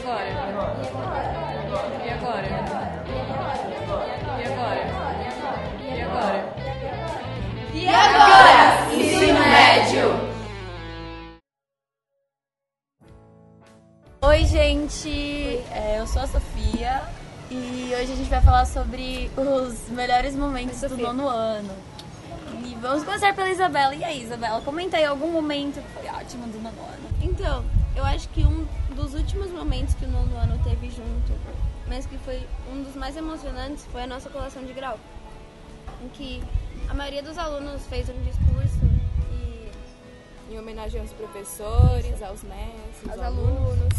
agora? E agora? E agora? E agora? E agora? Ensino médio! Oi, gente! É, eu sou a Sofia e hoje a gente vai falar sobre os melhores momentos do nono ano. E vamos começar pela Isabela. E aí, Isabela, comenta aí algum momento que foi ótimo do nono ano. Então, eu acho que um dos últimos momentos que o nono ano teve junto, mas que foi um dos mais emocionantes, foi a nossa colação de grau. Em que a maioria dos alunos fez um discurso e Em homenagem aos professores, aos mestres, aos aos alunos. alunos.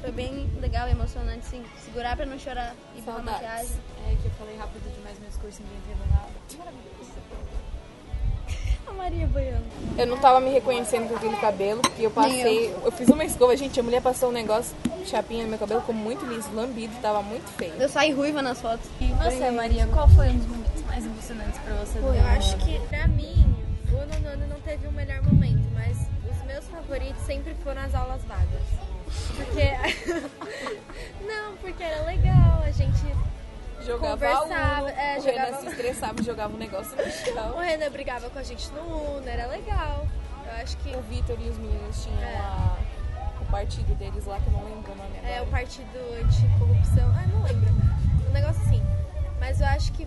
Foi bem legal e emocionante, sim. Segurar pra não chorar e Saudades. maquiagem. É que eu falei rápido demais no discurso e ninguém entendeu nada. A Maria boiando. Eu não tava me reconhecendo com aquele cabelo, porque eu passei. Eu. fiz uma escova, gente. A mulher passou um negócio, chapinha no meu cabelo, ficou muito liso, lambido, tava muito feio. Eu saí ruiva nas fotos. E você, Maria, qual foi um dos momentos mais emocionantes pra você do Eu acho que pra mim, o nono ano não teve um melhor momento, mas os meus favoritos sempre foram as aulas vagas. Porque. não, porque era legal, a gente. Jogava Conversava, Uno, é, o jogava- Renan se estressava e jogava um negócio no O chão. Renan brigava com a gente no Uno, era legal. Eu acho que O Vitor e os meninos tinham É. a- o partido deles lá, que eu não lembro o nome agora. é o partido anticorrupção. Ah, não lembro. Um negócio assim. Mas eu acho que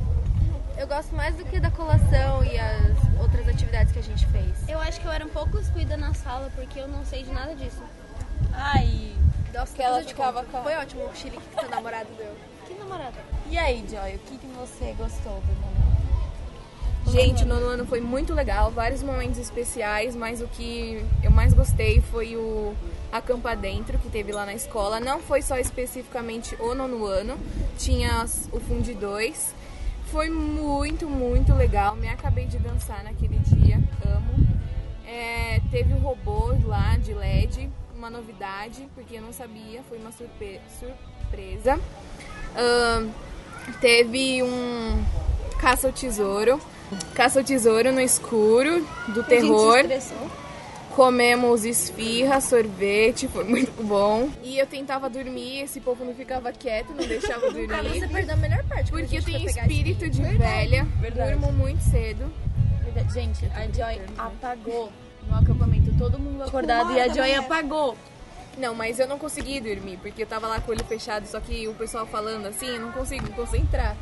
eu gosto mais do que da colação e as outras atividades que a gente fez. Eu acho que eu era um pouco excluída na sala porque eu não sei de nada disso. Ai, Nossa, Que ela ficava com a- Foi ótimo o chilique que seu namorado deu. Que namorada? e aí, Joy, o que, que você gostou do nono ano? Gente, o nono ano foi muito legal, vários momentos especiais, mas o que eu mais gostei foi o Acampa Dentro, que teve lá na escola. Não foi só especificamente o nono ano, tinha o Fundi 2. Foi muito, muito legal. Me acabei de dançar naquele dia, amo. É, teve o robô lá de LED, uma novidade, porque eu não sabia, foi uma surpe- surpresa. Ahn, teve um caça ao tesouro. Caça ao tesouro no escuro, do terror. Comemos esfirra, sorvete, foi muito bom. E eu tentava dormir, esse povo não ficava quieto, não deixava eu Ah, você dormir. perdeu a melhor parte. Porque eu tenho espírito de velha, verdade. durmo muito cedo. Verdade. Gente, a Joy apagou no acampamento, todo mundo acordado e a Joy apagou. Não, mas eu não consegui dormir, porque eu tava lá com o olho fechado, só que o pessoal falando assim, eu não consigo me concentrar.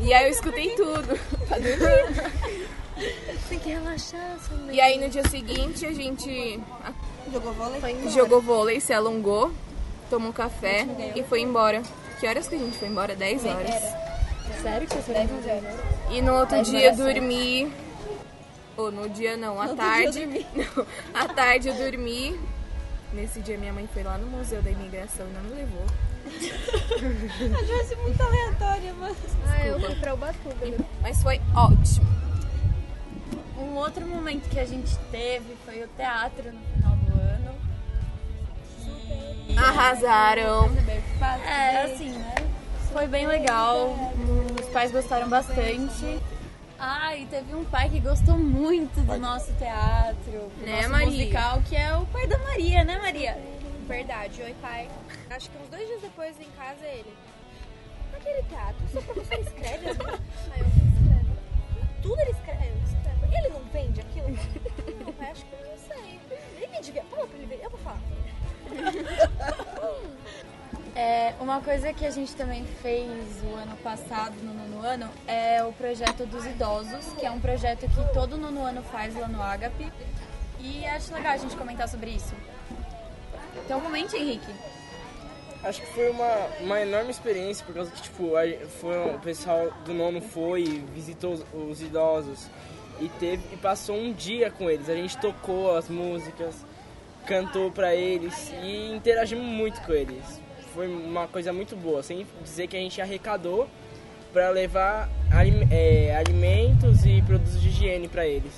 E aí eu escutei tudo pra dormir. Tem que relaxar, E aí no dia seguinte a gente Jogou vôlei? jogou vôlei, se alongou, tomou café e foi embora. Que horas que a gente foi embora? 10 horas. Sério que foi E no outro dia dormi. Ou no dia não, à tarde. Não, à tarde eu dormi. Nesse dia minha mãe foi lá no Museu da Imigração e não me levou. Achei muito aleatória, mas. Ah, eu fui pra Ubatuba. né? Mas foi ótimo. Um outro momento que a gente teve foi o teatro no final do ano. E- Arrasaram. É, assim, né? Foi bem legal. Os pais gostaram bastante. Ah, e teve um pai que gostou muito do nosso teatro, do Né, nosso Maria? musical, que é o pai da Maria, né, Maria? Verdade, oi pai. Acho que uns dois dias depois em casa ele. Aquele teatro, seu professor escreve as coisas. Aí eu escreve. Tudo ele escreve, eu escrevo. Ele não vende aquilo? Não, pai, acho que eu não sei. Ele vende, fala pra ele ver, eu vou falar. É, uma coisa que a gente também fez o ano passado, no nono ano, é o projeto dos idosos, que é um projeto que todo nono ano faz lá no Agape. E acho legal a gente comentar sobre isso. Então comente, Henrique. Acho que foi uma, uma enorme experiência, por causa que, tipo, foi, o pessoal do nono foi visitou os, os idosos e, teve, e passou um dia com eles. A gente tocou as músicas, cantou pra eles e interagimos muito com eles. Foi uma coisa muito boa, sem dizer que a gente arrecadou para levar é, alimentos e produtos de higiene pra eles.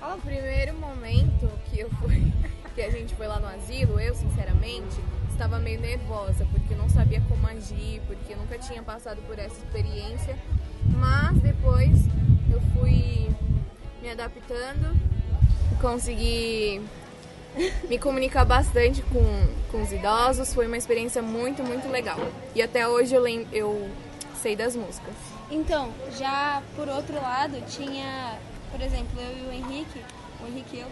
O primeiro momento que eu fui, que a gente foi lá no asilo, eu sinceramente estava meio nervosa, porque não sabia como agir, porque nunca tinha passado por essa experiência. Mas depois eu fui me adaptando, consegui me comunicar bastante com, com os idosos. Foi uma experiência muito, muito legal. E até hoje eu, lem eu sei das músicas. Então, já por outro lado, tinha, por exemplo, eu e o Henrique, o Henrique e eu,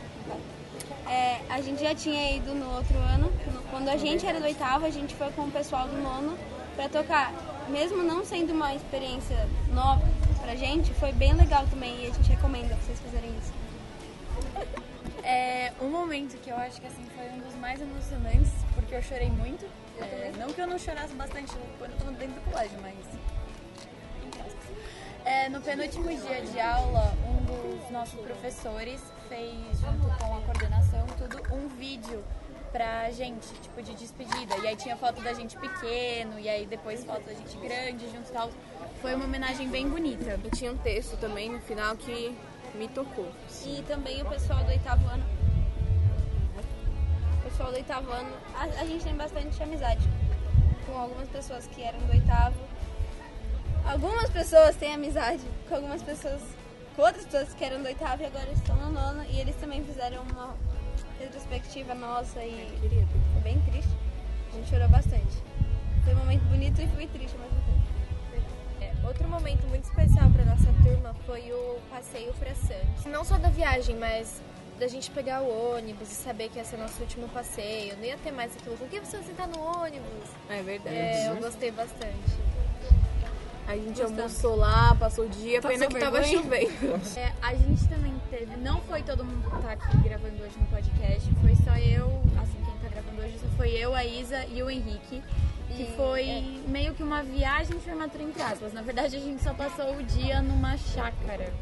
é, a gente já tinha ido no outro ano, no- quando a gente era do oitavo, a gente foi com o pessoal do nono pra tocar. Mesmo não sendo uma experiência nova pra gente, foi bem legal também e a gente recomenda vocês fazerem isso. É, um momento que eu acho que assim foi um dos mais emocionantes, porque eu chorei muito. É, não que eu não chorasse bastante quando eu tava dentro do colégio, mas. É, no penúltimo dia de aula, um dos nossos professores fez, junto com a coordenação, tudo, um vídeo pra gente, tipo, de despedida. E aí tinha foto da gente pequeno, e aí depois foto da gente grande, junto e tal. Foi uma homenagem bem bonita. E tinha um texto também no final que me tocou. E também o pessoal do oitavo ano. O pessoal do oitavo ano, a, a gente tem bastante amizade com algumas pessoas que eram do oitavo. Algumas pessoas têm amizade com algumas pessoas, com outras pessoas que eram do oitavo e agora estão no nono. E eles também fizeram uma retrospectiva nossa e foi bem triste. A gente chorou bastante. Foi um momento bonito e foi triste ao mesmo tempo. É, outro momento muito especial para nossa turma foi o passeio para Santos. Não só da viagem, mas da gente pegar o ônibus e saber que ia ser nosso último passeio. Não ia ter mais aquilo. Por que você sentar no ônibus? É verdade. É, eu gostei bastante. A gente almoçou lá, passou o dia, pena que tava vergonha? chovendo. É, a gente também teve, não foi todo mundo que tá aqui gravando hoje no podcast, foi só eu, assim, hoje, só foi eu, a Isa e o Henrique. Que foi meio que uma viagem de formatura entre aspas. Na verdade, a gente só passou o dia numa chácara.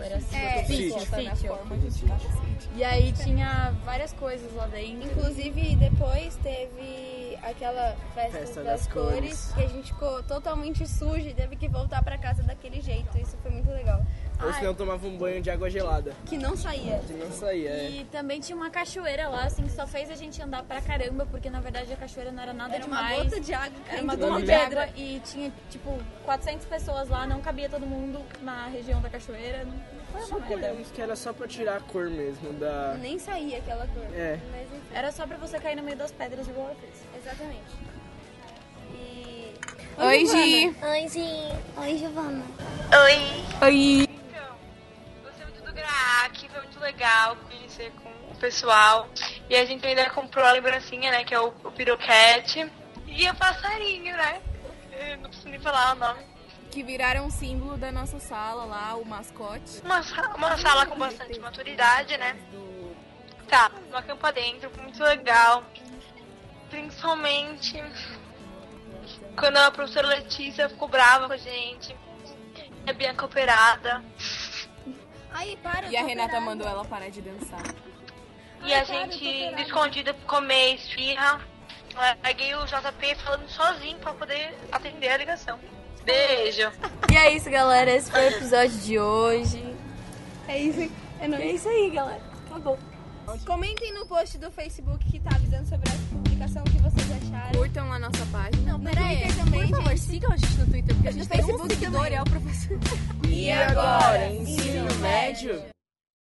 Era assim, É, sítio, sítio. E aí tinha várias coisas lá dentro. Inclusive, depois teve aquela festa, Festa das, das cores, cores. que a gente ficou totalmente sujo e teve que voltar pra casa daquele jeito. Isso foi muito legal. Ou senão tomava um banho de água gelada. Que não saía. Que não saía, é. E também tinha uma cachoeira lá, assim, que só fez a gente andar pra caramba, porque na verdade a cachoeira não era nada Era uma demais. gota de água Era caindo uma de uma gota de pedra. água e tinha, tipo, 400 pessoas lá, não cabia todo mundo na região da cachoeira. Não foi uma merda. Que era só pra tirar a cor mesmo da. Nem saía aquela cor. É. Mas enfim, Era só pra você cair no meio das pedras igual ela fez. Exatamente. E. Oi, Gi. Oi, Gi. Oi, Giovana. Oi. Então, gostei muito do GRAAC, foi muito legal conhecer com o pessoal. E a gente ainda comprou a lembrancinha, né, que é o, o piroquete. E o passarinho, né? Eu não preciso nem falar o nome. Que viraram um símbolo da nossa sala lá, o mascote. Uma, uma sala com bastante maturidade, né? Tá, uma campa dentro, muito legal. Principalmente quando a professora Letícia ficou brava com a gente. A Bianca operada. Aí, para. E a Renata operada. mandou ela parar de dançar. E a gente indo escondida pra comer esfirra. Peguei o JP falando sozinho pra poder atender a ligação. Beijo. E é isso, galera. Esse foi o episódio de hoje. É isso. É. É isso aí, galera. Acabou. Comentem no post do Facebook que tá avisando sobre essa publicação que vocês acharam. Curtam a nossa página. Twitter também, Por favor, gente. sigam a gente no Twitter, porque a gente No tem um Facebook seguidor também. é o professor. E agora, ensino médio?